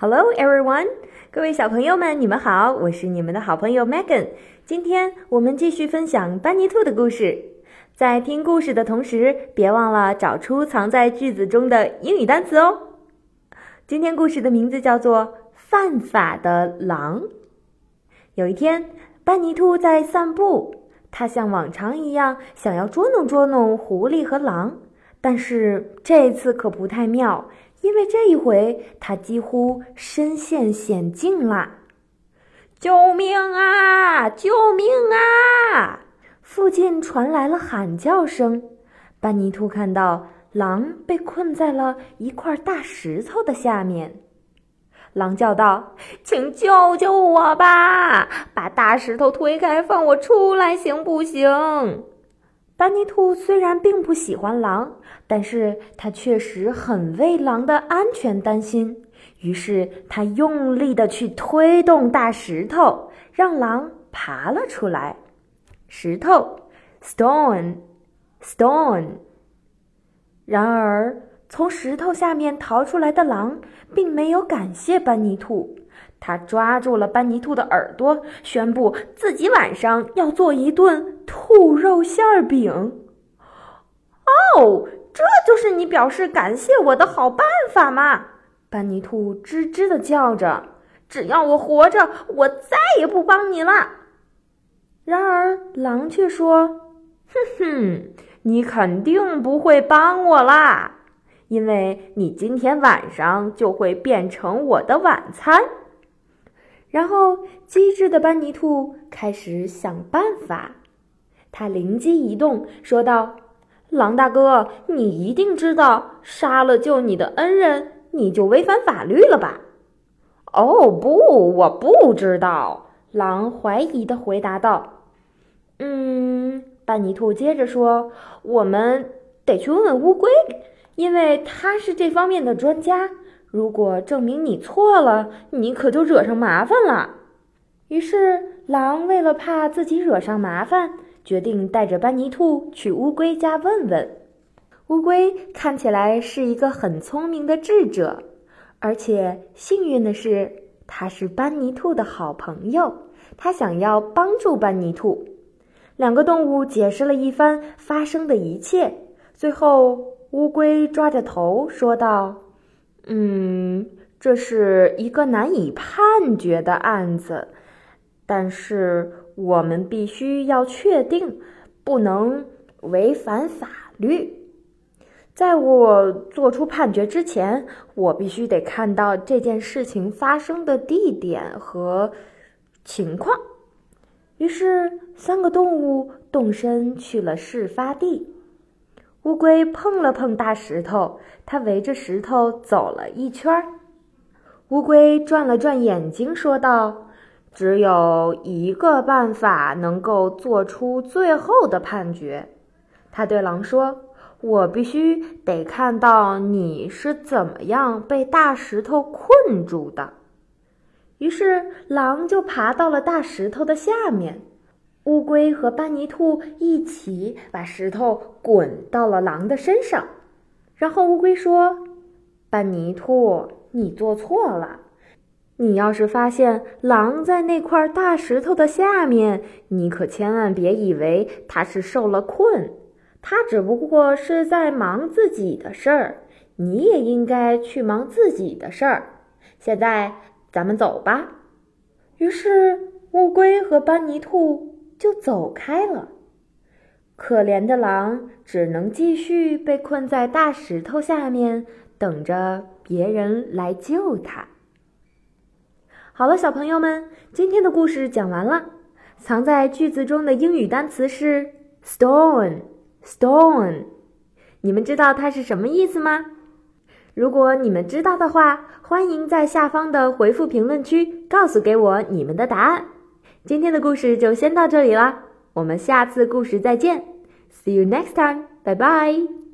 Hello, everyone！各位小朋友们，你们好，我是你们的好朋友 Megan。今天我们继续分享班尼兔的故事。在听故事的同时，别忘了找出藏在句子中的英语单词哦。今天故事的名字叫做《犯法的狼》。有一天，班尼兔在散步，他像往常一样想要捉弄捉弄狐狸和狼，但是这次可不太妙。因为这一回，他几乎身陷险境啦！救命啊！救命啊！附近传来了喊叫声。班尼兔看到狼被困在了一块大石头的下面。狼叫道：“请救救我吧！把大石头推开，放我出来，行不行？”班尼兔虽然并不喜欢狼，但是他确实很为狼的安全担心。于是他用力的去推动大石头，让狼爬了出来。石头，stone，stone。然而，从石头下面逃出来的狼并没有感谢班尼兔。他抓住了班尼兔的耳朵，宣布自己晚上要做一顿兔肉馅饼。哦，这就是你表示感谢我的好办法吗？班尼兔吱吱的叫着。只要我活着，我再也不帮你了。然而，狼却说：“哼哼，你肯定不会帮我啦，因为你今天晚上就会变成我的晚餐。”然后，机智的班尼兔开始想办法。他灵机一动，说道：“狼大哥，你一定知道，杀了救你的恩人，你就违反法律了吧？”“哦，不，我不知道。”狼怀疑的回答道。“嗯。”班尼兔接着说：“我们得去问问乌龟，因为他是这方面的专家。”如果证明你错了，你可就惹上麻烦了。于是，狼为了怕自己惹上麻烦，决定带着班尼兔去乌龟家问问。乌龟看起来是一个很聪明的智者，而且幸运的是，他是班尼兔的好朋友。他想要帮助班尼兔。两个动物解释了一番发生的一切，最后，乌龟抓着头说道。嗯，这是一个难以判决的案子，但是我们必须要确定，不能违反法律。在我做出判决之前，我必须得看到这件事情发生的地点和情况。于是，三个动物动身去了事发地。乌龟碰了碰大石头，它围着石头走了一圈儿。乌龟转了转眼睛，说道：“只有一个办法能够做出最后的判决。”他对狼说：“我必须得看到你是怎么样被大石头困住的。”于是，狼就爬到了大石头的下面。乌龟和班尼兔一起把石头滚到了狼的身上，然后乌龟说：“班尼兔，你做错了。你要是发现狼在那块大石头的下面，你可千万别以为它是受了困，它只不过是在忙自己的事儿。你也应该去忙自己的事儿。现在咱们走吧。”于是乌龟和班尼兔。就走开了，可怜的狼只能继续被困在大石头下面，等着别人来救它。好了，小朋友们，今天的故事讲完了。藏在句子中的英语单词是 stone，stone，你们知道它是什么意思吗？如果你们知道的话，欢迎在下方的回复评论区告诉给我你们的答案。今天的故事就先到这里啦，我们下次故事再见，See you next time，拜拜。